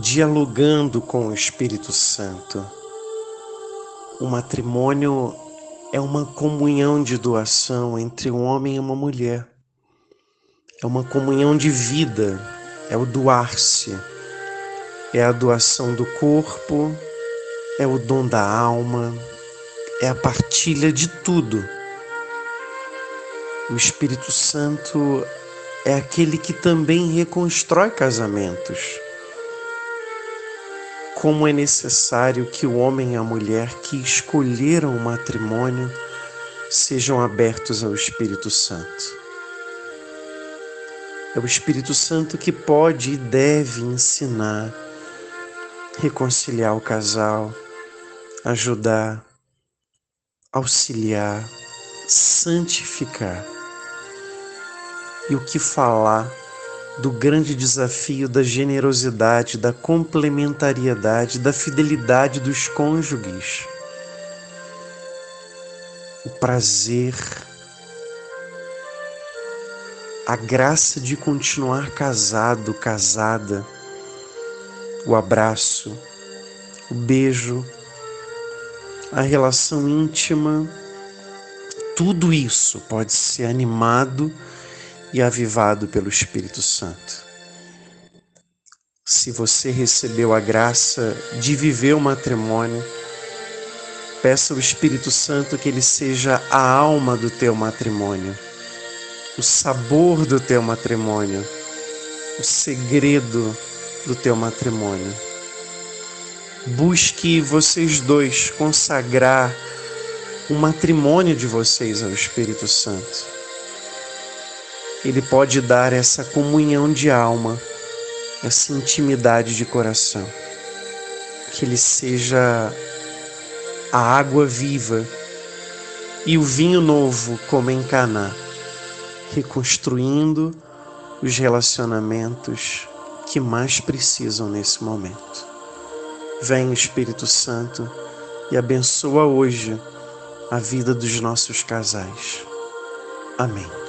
dialogando com o Espírito Santo. O matrimônio é uma comunhão de doação entre um homem e uma mulher. É uma comunhão de vida, é o doar-se, é a doação do corpo, é o dom da alma, é a partilha de tudo. O Espírito Santo é aquele que também reconstrói casamentos como é necessário que o homem e a mulher que escolheram o matrimônio sejam abertos ao Espírito Santo. É o Espírito Santo que pode e deve ensinar, reconciliar o casal, ajudar, auxiliar, santificar. E o que falar do grande desafio da generosidade, da complementariedade, da fidelidade dos cônjuges. O prazer, a graça de continuar casado, casada, o abraço, o beijo, a relação íntima, tudo isso pode ser animado e avivado pelo Espírito Santo. Se você recebeu a graça de viver o matrimônio, peça ao Espírito Santo que ele seja a alma do teu matrimônio, o sabor do teu matrimônio, o segredo do teu matrimônio. Busque vocês dois consagrar o matrimônio de vocês ao Espírito Santo ele pode dar essa comunhão de alma, essa intimidade de coração. Que ele seja a água viva e o vinho novo, como em Caná, reconstruindo os relacionamentos que mais precisam nesse momento. Vem Espírito Santo e abençoa hoje a vida dos nossos casais. Amém.